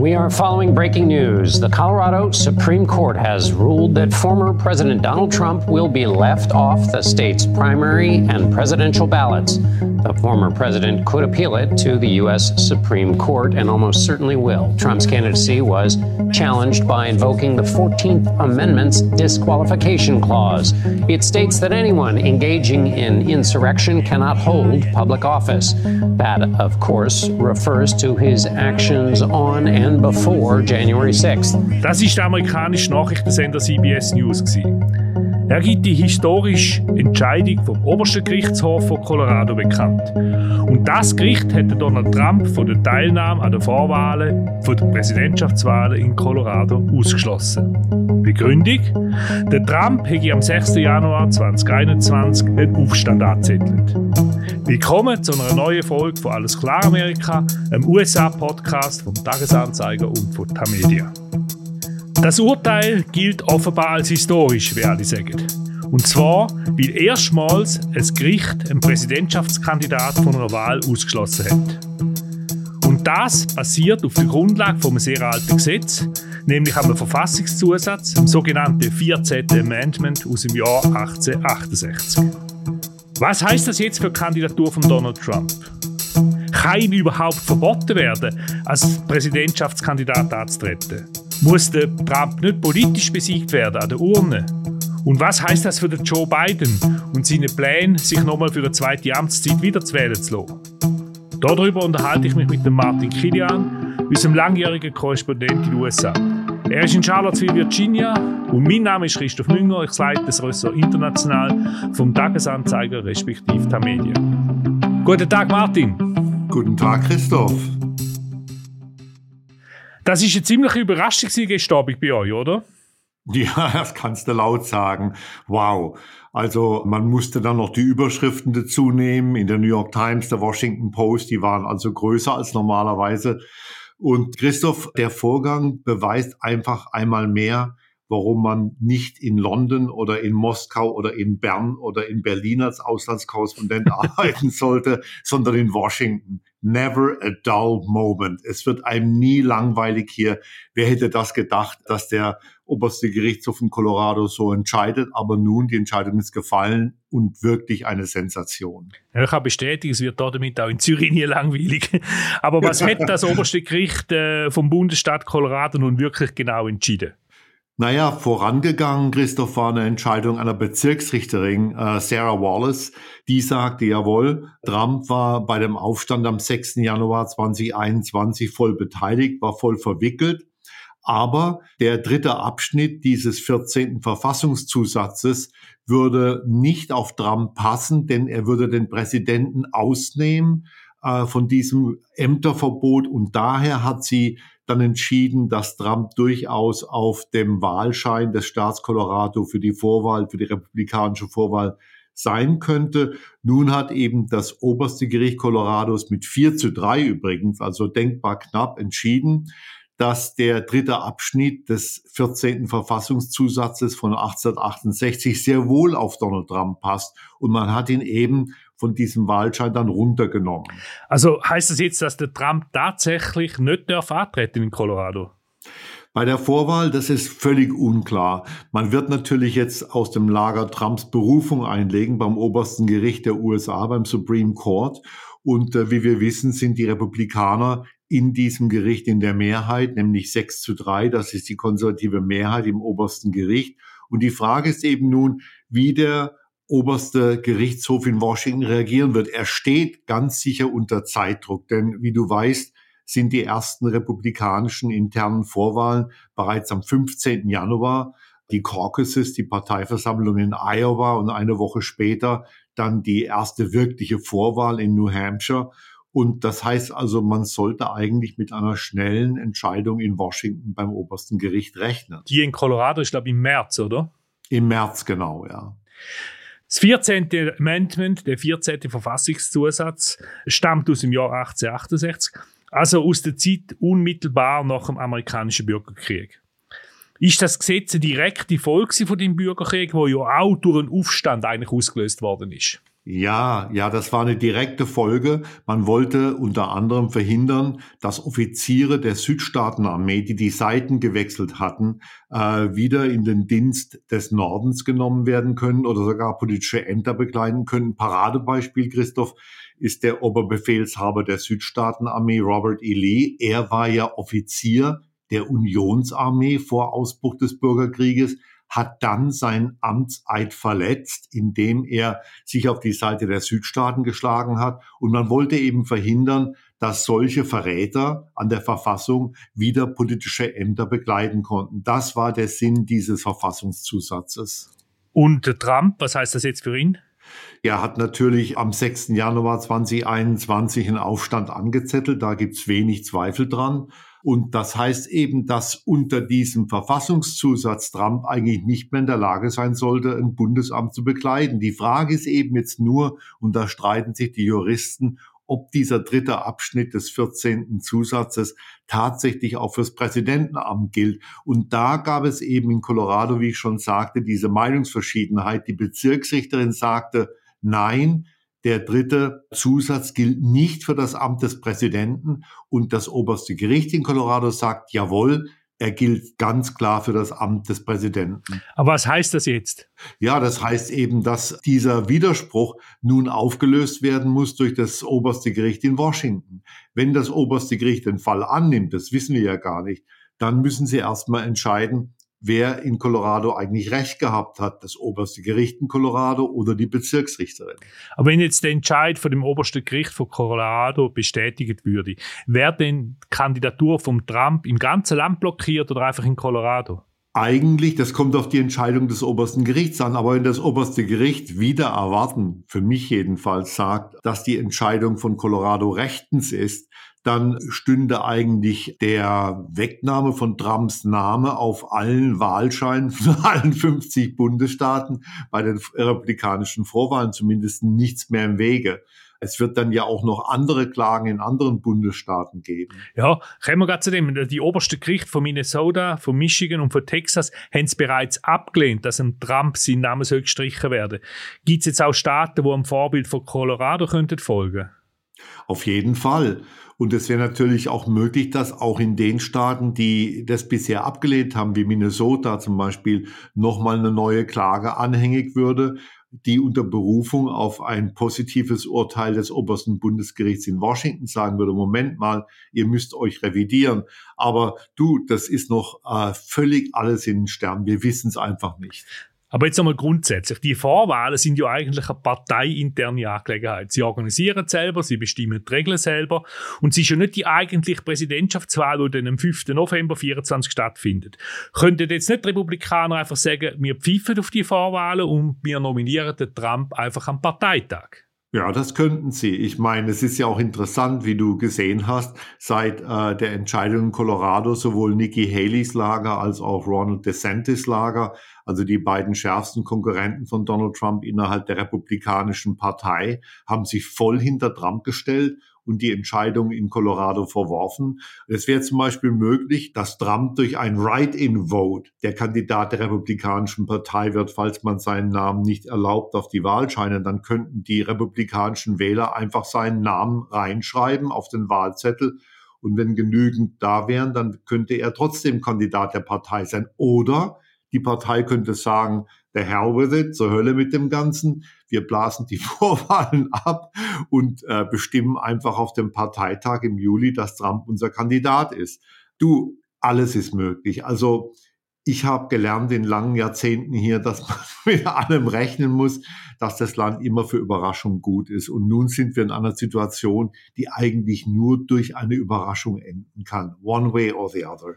We are following breaking news. The Colorado Supreme Court has ruled that former President Donald Trump will be left off the state's primary and presidential ballots. The former president could appeal it to the U.S. Supreme Court and almost certainly will. Trump's candidacy was challenged by invoking the 14th Amendment's disqualification clause. It states that anyone engaging in insurrection cannot hold public office. That, of course, refers to his actions on and before January 6th. Das ist der amerikanische Nachrichtensender CBS News. Gewesen. Er gibt die historische Entscheidung vom obersten Gerichtshof von Colorado bekannt. Und das Gericht hätte Donald Trump von der Teilnahme an den Vorwahlen von der Präsidentschaftswahlen in Colorado ausgeschlossen. Begründung? Der Trump hätte am 6. Januar 2021 einen Aufstand angezettelt. Willkommen zu einer neuen Folge von Alles klar Amerika, einem USA-Podcast vom Tagesanzeiger und von Tamedia. Das Urteil gilt offenbar als historisch, wie alle sagen. Und zwar, weil erstmals ein Gericht einen Präsidentschaftskandidat von einer Wahl ausgeschlossen hat. Und das basiert auf der Grundlage von einem sehr alten Gesetz, nämlich einem Verfassungszusatz, dem sogenannten 14. Amendment aus dem Jahr 1868. Was heißt das jetzt für die Kandidatur von Donald Trump? Kann ihm überhaupt verboten werden, als Präsidentschaftskandidat anzutreten? Muss der Trump nicht politisch besiegt werden an der Urne? Und was heißt das für den Joe Biden und seine Pläne, sich nochmal für eine zweite Amtszeit wiederzuwählen zu lassen? Darüber unterhalte ich mich mit dem Martin Kilian, unserem langjährigen Korrespondent in den USA. Er ist in Charlottesville, Virginia und mein Name ist Christoph Münger. Ich leite das Ressort International vom Tagesanzeiger respektive Tamedia. Guten Tag, Martin. Guten Tag, Christoph. Das ist eine ziemliche Überraschung gestern bei euch, oder? Ja, das kannst du laut sagen. Wow. Also man musste dann noch die Überschriften dazu nehmen. In der New York Times, der Washington Post, die waren also größer als normalerweise. Und Christoph, der Vorgang beweist einfach einmal mehr, warum man nicht in London oder in Moskau oder in Bern oder in Berlin als Auslandskorrespondent arbeiten sollte, sondern in Washington. Never a dull moment. Es wird einem nie langweilig hier. Wer hätte das gedacht, dass der oberste Gerichtshof in Colorado so entscheidet? Aber nun, die Entscheidung ist gefallen und wirklich eine Sensation. Ja, ich kann bestätigen, es wird damit auch in Zürich nie langweilig. Aber was hat das oberste Gericht äh, vom Bundesstaat Colorado nun wirklich genau entschieden? Naja, vorangegangen, Christoph, war eine Entscheidung einer Bezirksrichterin, äh, Sarah Wallace. Die sagte, jawohl, Trump war bei dem Aufstand am 6. Januar 2021 voll beteiligt, war voll verwickelt. Aber der dritte Abschnitt dieses 14. Verfassungszusatzes würde nicht auf Trump passen, denn er würde den Präsidenten ausnehmen äh, von diesem Ämterverbot und daher hat sie dann entschieden, dass Trump durchaus auf dem Wahlschein des Staats Colorado für die Vorwahl, für die republikanische Vorwahl sein könnte. Nun hat eben das oberste Gericht Colorados mit 4 zu 3 übrigens, also denkbar knapp entschieden, dass der dritte Abschnitt des 14. Verfassungszusatzes von 1868 sehr wohl auf Donald Trump passt. Und man hat ihn eben von diesem Wahlschein dann runtergenommen. Also heißt das jetzt, dass der Trump tatsächlich nicht darf antreten in Colorado? Bei der Vorwahl, das ist völlig unklar. Man wird natürlich jetzt aus dem Lager Trumps Berufung einlegen beim obersten Gericht der USA, beim Supreme Court. Und äh, wie wir wissen, sind die Republikaner in diesem Gericht in der Mehrheit, nämlich 6 zu 3. Das ist die konservative Mehrheit im obersten Gericht. Und die Frage ist eben nun, wie der oberste Gerichtshof in Washington reagieren wird. Er steht ganz sicher unter Zeitdruck, denn wie du weißt, sind die ersten republikanischen internen Vorwahlen bereits am 15. Januar. Die Caucuses, die Parteiversammlung in Iowa und eine Woche später dann die erste wirkliche Vorwahl in New Hampshire. Und das heißt also, man sollte eigentlich mit einer schnellen Entscheidung in Washington beim obersten Gericht rechnen. Die in Colorado ist, glaube ich, im März, oder? Im März, genau, ja. Das 14. Amendment, der 14. Verfassungszusatz, stammt aus dem Jahr 1868, also aus der Zeit unmittelbar nach dem amerikanischen Bürgerkrieg. Ist das Gesetz eine direkte Folge von dem Bürgerkrieg, wo ja auch durch einen Aufstand eigentlich ausgelöst worden ist? Ja, ja, das war eine direkte Folge. Man wollte unter anderem verhindern, dass Offiziere der Südstaatenarmee, die die Seiten gewechselt hatten, äh, wieder in den Dienst des Nordens genommen werden können oder sogar politische Ämter begleiten können. Paradebeispiel, Christoph, ist der Oberbefehlshaber der Südstaatenarmee, Robert E. Lee. Er war ja Offizier der Unionsarmee vor Ausbruch des Bürgerkrieges hat dann sein Amtseid verletzt, indem er sich auf die Seite der Südstaaten geschlagen hat. Und man wollte eben verhindern, dass solche Verräter an der Verfassung wieder politische Ämter begleiten konnten. Das war der Sinn dieses Verfassungszusatzes. Und Trump, was heißt das jetzt für ihn? Er hat natürlich am 6. Januar 2021 einen Aufstand angezettelt, da gibt's wenig Zweifel dran. Und das heißt eben, dass unter diesem Verfassungszusatz Trump eigentlich nicht mehr in der Lage sein sollte, ein Bundesamt zu bekleiden. Die Frage ist eben jetzt nur, und da streiten sich die Juristen, ob dieser dritte Abschnitt des 14. Zusatzes tatsächlich auch fürs Präsidentenamt gilt. Und da gab es eben in Colorado, wie ich schon sagte, diese Meinungsverschiedenheit. Die Bezirksrichterin sagte, nein, der dritte Zusatz gilt nicht für das Amt des Präsidenten und das oberste Gericht in Colorado sagt, jawohl, er gilt ganz klar für das Amt des Präsidenten. Aber was heißt das jetzt? Ja, das heißt eben, dass dieser Widerspruch nun aufgelöst werden muss durch das oberste Gericht in Washington. Wenn das oberste Gericht den Fall annimmt, das wissen wir ja gar nicht, dann müssen sie erstmal entscheiden, wer in Colorado eigentlich Recht gehabt hat, das oberste Gericht in Colorado oder die Bezirksrichterin. Aber wenn jetzt der Entscheid von dem obersten Gericht von Colorado bestätigt würde, wäre denn die Kandidatur von Trump im ganzen Land blockiert oder einfach in Colorado? Eigentlich, das kommt auf die Entscheidung des obersten Gerichts an, aber wenn das oberste Gericht wieder erwarten, für mich jedenfalls sagt, dass die Entscheidung von Colorado rechtens ist, dann stünde eigentlich der Wegnahme von Trumps Name auf allen Wahlscheinen von allen 50 Bundesstaaten bei den republikanischen Vorwahlen zumindest nichts mehr im Wege. Es wird dann ja auch noch andere Klagen in anderen Bundesstaaten geben. Ja, kommen wir gerade zu dem. Die oberste Gericht von Minnesota, von Michigan und von Texas haben es bereits abgelehnt, dass ein Trump sein Name soll gestrichen werden. Gibt es jetzt auch Staaten, die am Vorbild von Colorado könnten folgen? Auf jeden Fall. Und es wäre natürlich auch möglich, dass auch in den Staaten, die das bisher abgelehnt haben, wie Minnesota zum Beispiel, nochmal eine neue Klage anhängig würde, die unter Berufung auf ein positives Urteil des obersten Bundesgerichts in Washington sagen würde, Moment mal, ihr müsst euch revidieren. Aber du, das ist noch äh, völlig alles in den Sternen. Wir wissen es einfach nicht. Aber jetzt einmal grundsätzlich, die Vorwahlen sind ja eigentlich eine parteiinterne Angelegenheit. Sie organisieren selber, sie bestimmen die Regeln selber und es ist ja nicht die eigentliche Präsidentschaftswahl, die dann am 5. November 2024 stattfindet. Könnten jetzt nicht die Republikaner einfach sagen, wir pfeifen auf die Vorwahlen und wir nominieren den Trump einfach am Parteitag? Ja, das könnten sie. Ich meine, es ist ja auch interessant, wie du gesehen hast, seit äh, der Entscheidung in Colorado sowohl Nikki Haleys Lager als auch Ronald DeSantis Lager, also die beiden schärfsten Konkurrenten von Donald Trump innerhalb der Republikanischen Partei, haben sich voll hinter Trump gestellt und die Entscheidung in Colorado verworfen. Es wäre zum Beispiel möglich, dass Trump durch ein Write-in-Vote der Kandidat der Republikanischen Partei wird, falls man seinen Namen nicht erlaubt auf die Wahlscheine. Dann könnten die republikanischen Wähler einfach seinen Namen reinschreiben auf den Wahlzettel. Und wenn genügend da wären, dann könnte er trotzdem Kandidat der Partei sein. Oder die Partei könnte sagen, the hell with it, zur Hölle mit dem Ganzen. Wir blasen die Vorwahlen ab und äh, bestimmen einfach auf dem Parteitag im Juli, dass Trump unser Kandidat ist. Du, alles ist möglich. Also ich habe gelernt in langen Jahrzehnten hier, dass man mit allem rechnen muss, dass das Land immer für Überraschung gut ist. Und nun sind wir in einer Situation, die eigentlich nur durch eine Überraschung enden kann. One way or the other.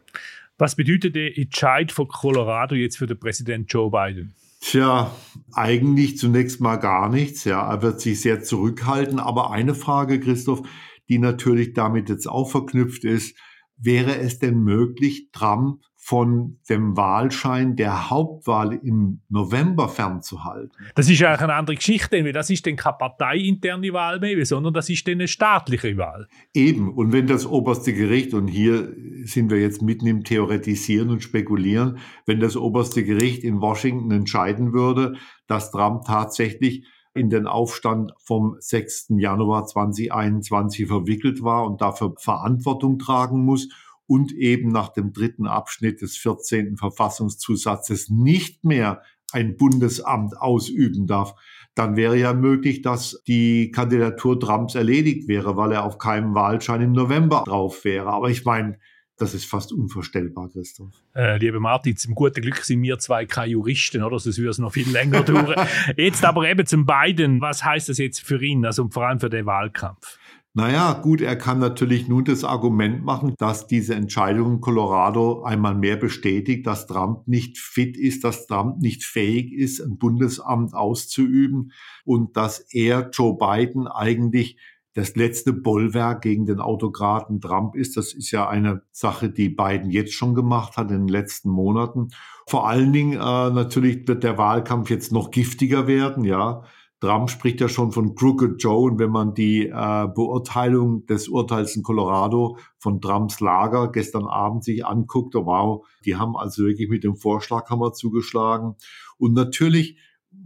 Was bedeutet der Entscheid von Colorado jetzt für den Präsident Joe Biden? Tja, eigentlich zunächst mal gar nichts. Ja, er wird sich sehr zurückhalten. Aber eine Frage, Christoph, die natürlich damit jetzt auch verknüpft ist, wäre es denn möglich, Trump von dem Wahlschein der Hauptwahl im November fernzuhalten. Das ist eigentlich eine andere Geschichte, weil das ist dann keine parteiinterne Wahl mehr, sondern das ist dann eine staatliche Wahl. Eben, und wenn das oberste Gericht, und hier sind wir jetzt mitten im Theoretisieren und Spekulieren, wenn das oberste Gericht in Washington entscheiden würde, dass Trump tatsächlich in den Aufstand vom 6. Januar 2021 verwickelt war und dafür Verantwortung tragen muss und eben nach dem dritten Abschnitt des 14. Verfassungszusatzes nicht mehr ein Bundesamt ausüben darf, dann wäre ja möglich, dass die Kandidatur Trumps erledigt wäre, weil er auf keinem Wahlschein im November drauf wäre. Aber ich meine, das ist fast unvorstellbar, Christoph. Äh, lieber Martin, zum guten Glück sind wir zwei keine Juristen, oder? Sonst würde es noch viel länger dauern. jetzt aber eben zum Biden. Was heißt das jetzt für ihn, also vor allem für den Wahlkampf? Naja, gut, er kann natürlich nun das Argument machen, dass diese Entscheidung in Colorado einmal mehr bestätigt, dass Trump nicht fit ist, dass Trump nicht fähig ist, ein Bundesamt auszuüben und dass er Joe Biden eigentlich das letzte Bollwerk gegen den Autokraten Trump ist. Das ist ja eine Sache, die Biden jetzt schon gemacht hat in den letzten Monaten. Vor allen Dingen äh, natürlich wird der Wahlkampf jetzt noch giftiger werden, ja. Trump spricht ja schon von Crooked Joe und wenn man die äh, Beurteilung des Urteils in Colorado von Trumps Lager gestern Abend sich anguckt, oh wow, die haben also wirklich mit dem Vorschlaghammer zugeschlagen. Und natürlich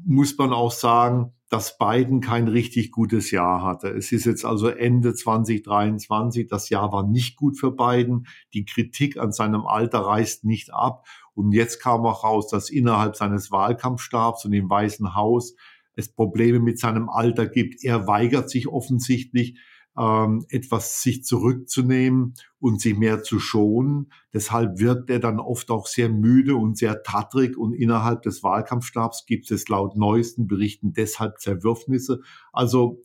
muss man auch sagen, dass Biden kein richtig gutes Jahr hatte. Es ist jetzt also Ende 2023. Das Jahr war nicht gut für Biden. Die Kritik an seinem Alter reißt nicht ab. Und jetzt kam auch raus, dass innerhalb seines Wahlkampfstabs und im Weißen Haus es Probleme mit seinem Alter gibt. Er weigert sich offensichtlich, ähm, etwas sich zurückzunehmen und sich mehr zu schonen. Deshalb wirkt er dann oft auch sehr müde und sehr tattrig und innerhalb des Wahlkampfstabs gibt es laut neuesten Berichten deshalb Zerwürfnisse. Also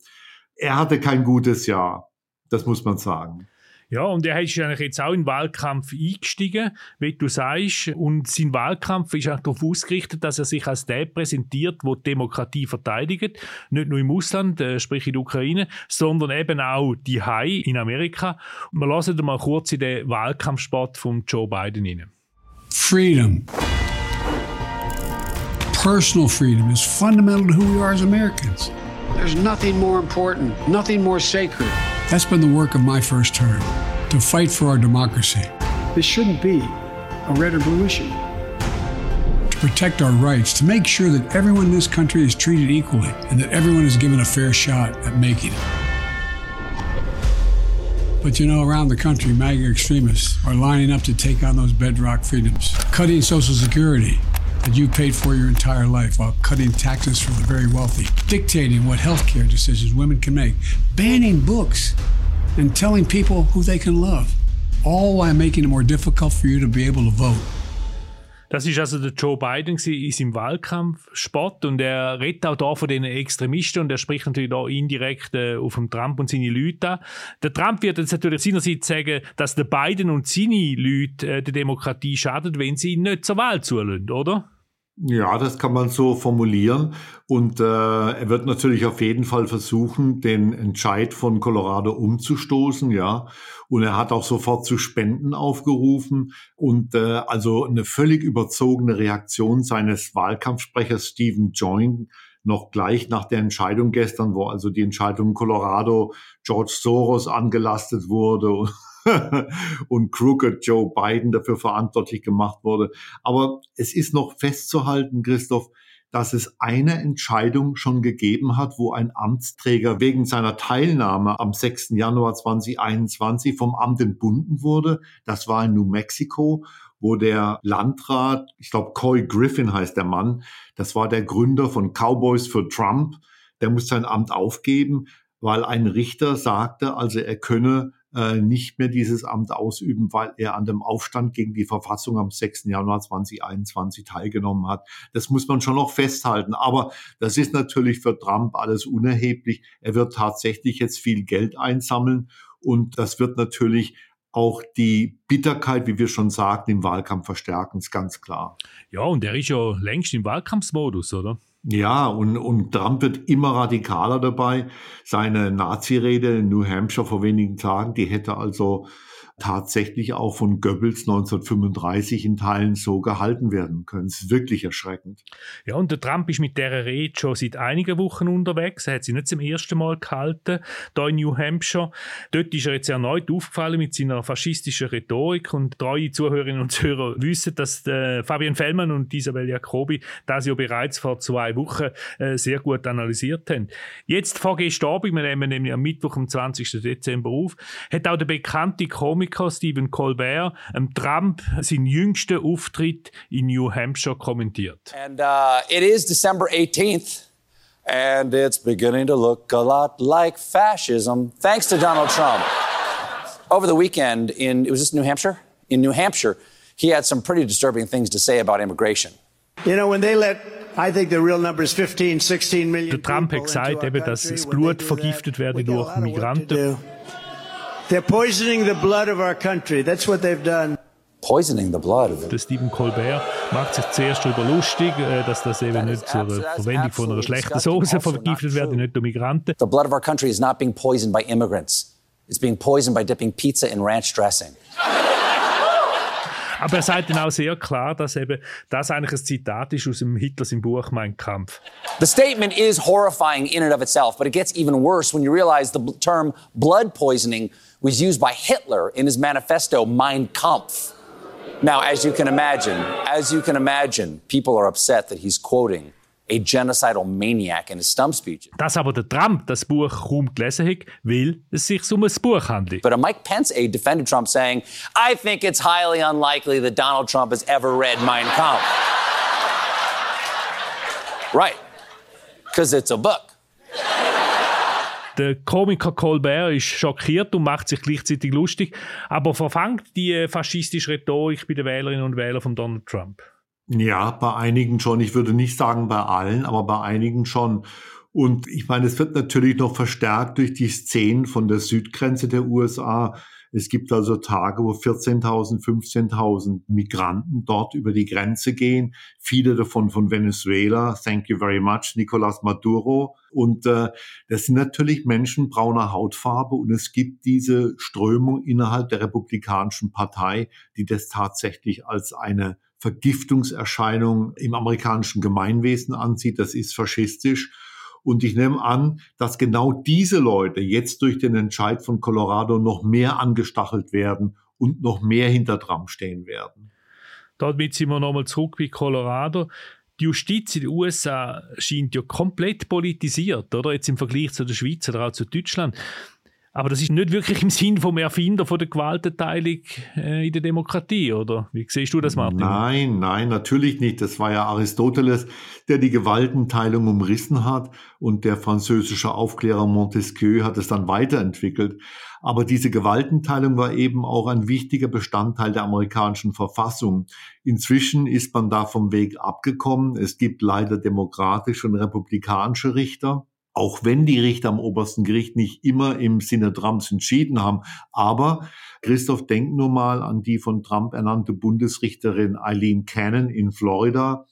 er hatte kein gutes Jahr, das muss man sagen. Ja, und er ist eigentlich jetzt auch in den Wahlkampf eingestiegen, wie du sagst. Und sein Wahlkampf ist auch darauf ausgerichtet, dass er sich als der präsentiert, der die Demokratie verteidigt. Nicht nur im Ausland, äh, sprich in der Ukraine, sondern eben auch die Hai in Amerika. Und wir lassen mal kurz in den Wahlkampfsport von Joe Biden rein. Freedom. Personal freedom is fundamental to who we are as Americans. There's nothing more important, nothing more sacred. That's been the work of my first term to fight for our democracy. This shouldn't be a red or blue issue. To protect our rights, to make sure that everyone in this country is treated equally and that everyone is given a fair shot at making it. But you know, around the country, MAGA extremists are lining up to take on those bedrock freedoms, cutting Social Security, that you paid for your entire life while cutting taxes for the very wealthy, dictating what health care decisions women can make, banning books, and telling people who they can love, all while making it more difficult for you to be able to vote. Das ist also der Joe Biden in seinem Wahlkampfspot und er redet auch da von den Extremisten und er spricht natürlich da indirekt äh, auf den Trump und seine Leute an. Der Trump wird jetzt natürlich seinerseits sagen, dass der Biden und seine Leute äh, der Demokratie schadet, wenn sie ihn nicht zur Wahl zulassen, oder? Ja, das kann man so formulieren. Und äh, er wird natürlich auf jeden Fall versuchen, den Entscheid von Colorado umzustoßen, ja. Und er hat auch sofort zu Spenden aufgerufen. Und äh, also eine völlig überzogene Reaktion seines Wahlkampfsprechers Stephen Joyne noch gleich nach der Entscheidung gestern, wo also die Entscheidung Colorado George Soros angelastet wurde und Crooked Joe Biden dafür verantwortlich gemacht wurde. Aber es ist noch festzuhalten, Christoph, dass es eine Entscheidung schon gegeben hat, wo ein Amtsträger wegen seiner Teilnahme am 6. Januar 2021 vom Amt entbunden wurde. Das war in New Mexico, wo der Landrat, ich glaube Coy Griffin heißt der Mann, das war der Gründer von Cowboys für Trump, der muss sein Amt aufgeben, weil ein Richter sagte, also er könne äh, nicht mehr dieses Amt ausüben, weil er an dem Aufstand gegen die Verfassung am 6. Januar 2021 teilgenommen hat. Das muss man schon noch festhalten. Aber das ist natürlich für Trump alles unerheblich. Er wird tatsächlich jetzt viel Geld einsammeln und das wird natürlich auch die Bitterkeit, wie wir schon sagten, im Wahlkampf verstärken, ist ganz klar. Ja, und er ist ja längst im Wahlkampfsmodus, oder? Ja, und, und Trump wird immer radikaler dabei. Seine Nazi-Rede in New Hampshire vor wenigen Tagen, die hätte also tatsächlich auch von Goebbels 1935 in Teilen so gehalten werden können. Es ist wirklich erschreckend. Ja, und der Trump ist mit dieser Rede schon seit einigen Wochen unterwegs. Er hat sie nicht zum ersten Mal gehalten, da in New Hampshire. Dort ist er jetzt erneut aufgefallen mit seiner faschistischen Rhetorik und treue Zuhörerinnen und Zuhörer wissen, dass äh, Fabian Fellmann und Isabel Jacobi das ja bereits vor zwei Wochen äh, sehr gut analysiert haben. Jetzt vorgestern Abend, wir nehmen nämlich am Mittwoch, am 20. Dezember auf, hat auch der bekannte Komiker Stephen Colbert am Trump seinen jüngsten Auftritt in New Hampshire kommentiert. And uh, it is December 18th, and it's beginning to look a lot like fascism, thanks to Donald Trump. Over the weekend, in, was this New Hampshire? In New Hampshire, he had some pretty disturbing things to say about immigration. You know, when they let I think the real number is 15, 16 million Der Trump hat gesagt, eben, dass das Blut vergiftet werde durch Migranten. They're poisoning the blood of our country. That's what they've done. Poisoning the blood of Der Stephen Colbert macht sich zuerst darüber lustig, äh, dass das eben nicht zur Verwendung von einer schlechten Soße vergiftet werde, nicht durch Migranten. The blood of our country is not being poisoned by immigrants. It's being poisoned by dipping pizza in ranch dressing. Aber er sagt dann auch sehr klar, dass eben das eigentlich ein Zitat ist aus dem Hitler im Buch Mein Kampf. The statement is horrifying in and of itself, but it gets even worse when you realize the term blood poisoning was used by Hitler in his manifesto Mein Kampf. Now, as you can imagine, as you can imagine, people are upset that he's quoting a genocidal maniac in his stump speeches. Dass aber der Trump das Buch kaum gelesen hat, weil es sich um ein Buch handelt. But a Mike Pence aide defended Trump saying, I think it's highly unlikely that Donald Trump has ever read Mein Kampf. right. Because it's a book. Der Komiker Colbert ist schockiert und macht sich gleichzeitig lustig, aber verfangt die faschistische Rhetorik bei den Wählerinnen und Wählern von Donald Trump. Ja, bei einigen schon. Ich würde nicht sagen bei allen, aber bei einigen schon. Und ich meine, es wird natürlich noch verstärkt durch die Szenen von der Südgrenze der USA. Es gibt also Tage, wo 14.000, 15.000 Migranten dort über die Grenze gehen. Viele davon von Venezuela. Thank you very much, Nicolas Maduro. Und äh, das sind natürlich Menschen brauner Hautfarbe. Und es gibt diese Strömung innerhalb der Republikanischen Partei, die das tatsächlich als eine Vergiftungserscheinung im amerikanischen Gemeinwesen ansieht. Das ist faschistisch. Und ich nehme an, dass genau diese Leute jetzt durch den Entscheid von Colorado noch mehr angestachelt werden und noch mehr hinter Trump stehen werden. Damit sind wir nochmal zurück bei Colorado. Die Justiz in den USA scheint ja komplett politisiert, oder? Jetzt im Vergleich zu der Schweiz oder auch zu Deutschland. Aber das ist nicht wirklich im Sinn vom Erfinder von der Gewaltenteilung äh, in der Demokratie, oder? Wie siehst du das, Martin? Nein, nein, natürlich nicht. Das war ja Aristoteles, der die Gewaltenteilung umrissen hat und der französische Aufklärer Montesquieu hat es dann weiterentwickelt. Aber diese Gewaltenteilung war eben auch ein wichtiger Bestandteil der amerikanischen Verfassung. Inzwischen ist man da vom Weg abgekommen. Es gibt leider demokratische und republikanische Richter auch wenn die Richter am obersten Gericht nicht immer im Sinne Trumps entschieden haben. Aber Christoph, denkt nur mal an die von Trump ernannte Bundesrichterin Eileen Cannon in Florida,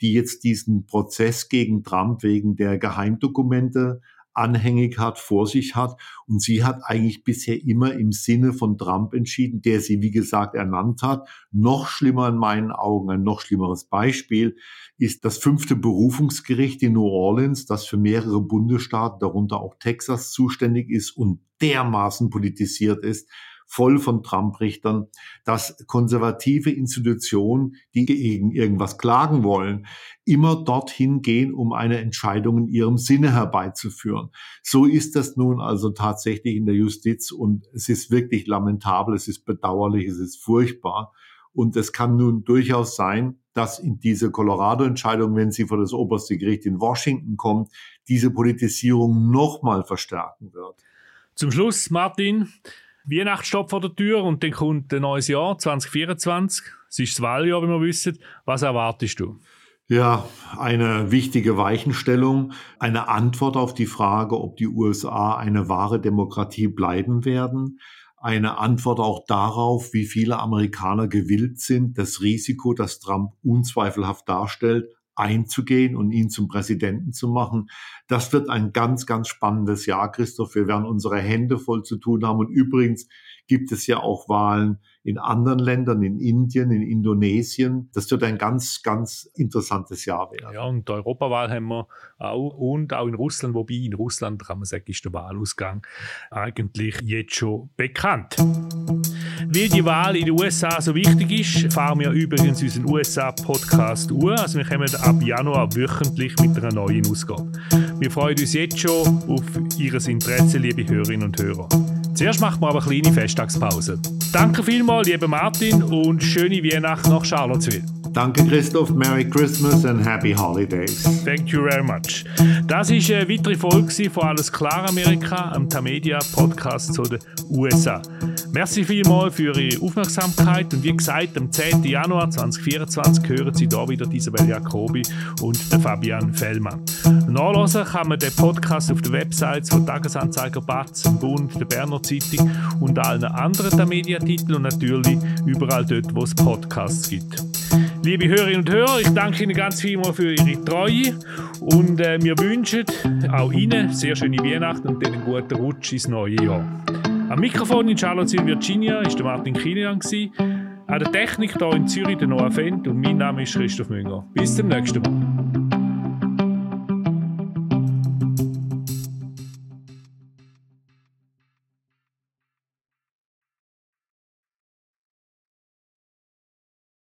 die jetzt diesen Prozess gegen Trump wegen der Geheimdokumente anhängig hat, vor sich hat. Und sie hat eigentlich bisher immer im Sinne von Trump entschieden, der sie, wie gesagt, ernannt hat. Noch schlimmer in meinen Augen, ein noch schlimmeres Beispiel ist das fünfte Berufungsgericht in New Orleans, das für mehrere Bundesstaaten, darunter auch Texas, zuständig ist und dermaßen politisiert ist, voll von Trump-Richtern, dass konservative Institutionen, die gegen irgendwas klagen wollen, immer dorthin gehen, um eine Entscheidung in ihrem Sinne herbeizuführen. So ist das nun also tatsächlich in der Justiz und es ist wirklich lamentabel, es ist bedauerlich, es ist furchtbar. Und es kann nun durchaus sein, dass in diese Colorado-Entscheidung, wenn sie vor das oberste Gericht in Washington kommt, diese Politisierung nochmal verstärken wird. Zum Schluss, Martin, Weihnachten steht vor der Tür und dann kommt ein neues Jahr, 2024. Es ist das Wahljahr, wie wir wissen. Was erwartest du? Ja, eine wichtige Weichenstellung, eine Antwort auf die Frage, ob die USA eine wahre Demokratie bleiben werden, eine Antwort auch darauf, wie viele Amerikaner gewillt sind, das Risiko, das Trump unzweifelhaft darstellt, einzugehen und ihn zum Präsidenten zu machen. Das wird ein ganz, ganz spannendes Jahr, Christoph. Wir werden unsere Hände voll zu tun haben. Und übrigens gibt es ja auch Wahlen in anderen Ländern, in Indien, in Indonesien. Das wird ein ganz, ganz interessantes Jahr werden. Ja, und Europawahl haben wir auch und auch in Russland, wobei in Russland kann man sagen, ist der Wahlausgang eigentlich jetzt schon bekannt. Weil die Wahl in den USA so wichtig ist, fahren wir übrigens unseren USA-Podcast uhr. Also wir kommen ab Januar wöchentlich mit einer neuen Ausgabe. Wir freuen uns jetzt schon auf Ihr Interesse, liebe Hörerinnen und Hörer. Zuerst machen wir aber eine kleine Festtagspause. Danke vielmals, lieber Martin, und schöne Weihnachten nach Charlottesville. Danke, Christoph. Merry Christmas and Happy Holidays. Thank you very much. Das war eine weitere Folge von Alles klar Amerika, am Tamedia Podcast zu den USA. Merci vielmals für Ihre Aufmerksamkeit und wie gesagt, am 10. Januar 2024 hören Sie da wieder Isabel Jacobi und Fabian Fellmann. Nachlesen kann man den Podcast auf den Websites von Tagesanzeiger Batz, Bund, der Berner Zeitung und allen anderen Tamedia-Titeln und natürlich überall dort, wo es Podcasts gibt. Liebe Hörerinnen und Hörer, ich danke Ihnen ganz vielmals für Ihre Treue und äh, wir wünschen auch Ihnen sehr schöne Weihnachten und einen guten Rutsch ins neue Jahr. Am Mikrofon in Charlottesville, Virginia, ist der Martin Kilian. An der Technik hier in Zürich der Noah Fendt und mein Name ist Christoph Münger. Bis zum nächsten Mal.